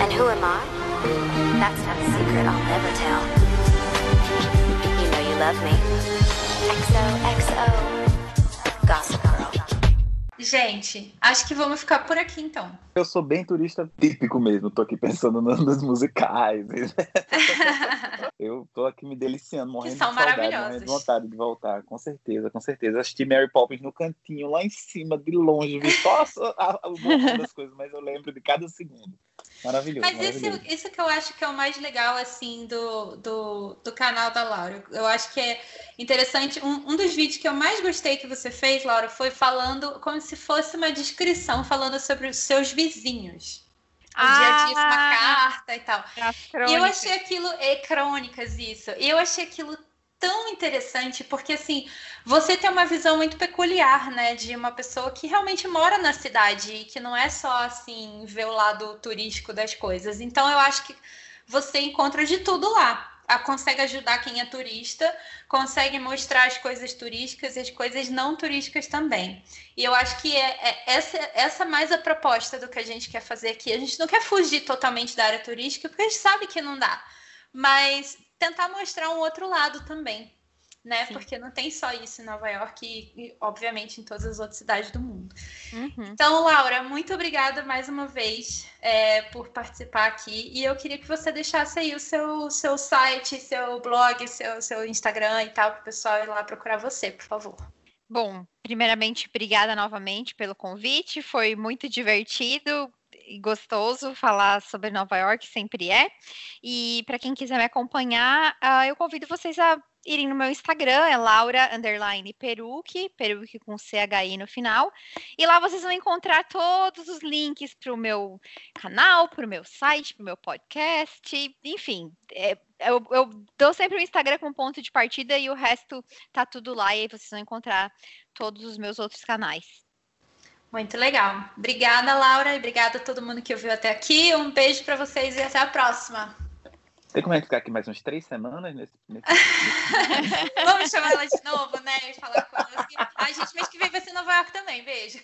And who am I? That's not a secret I'll never tell. You know you love me. XOXO. Gente, acho que vamos ficar por aqui então. Eu sou bem turista típico mesmo, tô aqui pensando nos musicais. [laughs] Eu tô aqui me deliciando, morrendo que são de saudade, maravilhosos. morrendo de vontade de voltar, com certeza, com certeza. Assisti Mary Poppins no cantinho, lá em cima, de longe, vi só a- o botão das coisas, mas eu lembro de cada segundo. Maravilhoso, Mas isso, maravilhoso. isso que eu acho que é o mais legal, assim, do, do, do canal da Laura. Eu acho que é interessante. Um, um dos vídeos que eu mais gostei que você fez, Laura, foi falando como se fosse uma descrição, falando sobre os seus vizinhos. O dia a dia, uma Ah, carta e tal. E eu achei aquilo, é crônicas isso. E eu achei aquilo tão interessante, porque assim, você tem uma visão muito peculiar, né, de uma pessoa que realmente mora na cidade e que não é só assim ver o lado turístico das coisas. Então eu acho que você encontra de tudo lá. A- Consegue ajudar quem é turista, consegue mostrar as coisas turísticas e as coisas não turísticas também. E eu acho que é, é essa, essa é mais a proposta do que a gente quer fazer aqui. A gente não quer fugir totalmente da área turística, porque a gente sabe que não dá. Mas tentar mostrar um outro lado também, né? Sim. Porque não tem só isso em Nova York e, e, obviamente, em todas as outras cidades do mundo. Uhum. Então, Laura, muito obrigada mais uma vez é, por participar aqui. E eu queria que você deixasse aí o seu, seu site, seu blog, seu, seu Instagram e tal, para o pessoal ir lá procurar você, por favor. Bom, primeiramente, obrigada novamente pelo convite. Foi muito divertido gostoso falar sobre Nova York, sempre é. E para quem quiser me acompanhar, ah, eu convido vocês a irem no meu Instagram, é Laura underline Peruque, Peruque com CHI no final. E lá vocês vão encontrar todos os links para o meu canal, para o meu site, para o meu podcast, enfim. é- eu, eu dou sempre o Instagram como ponto de partida e o resto tá tudo lá e aí vocês vão encontrar todos os meus outros canais. Muito legal. Obrigada, Laura, e obrigada a todo mundo que ouviu até aqui. Um beijo para vocês e até a próxima. Tem como gente ficar aqui mais umas três semanas nesse. [laughs] nesse- Vamos chamar ela de novo, né? E falar com ela assim. A gente mês que vem vai ser em Nova York também. Beijo.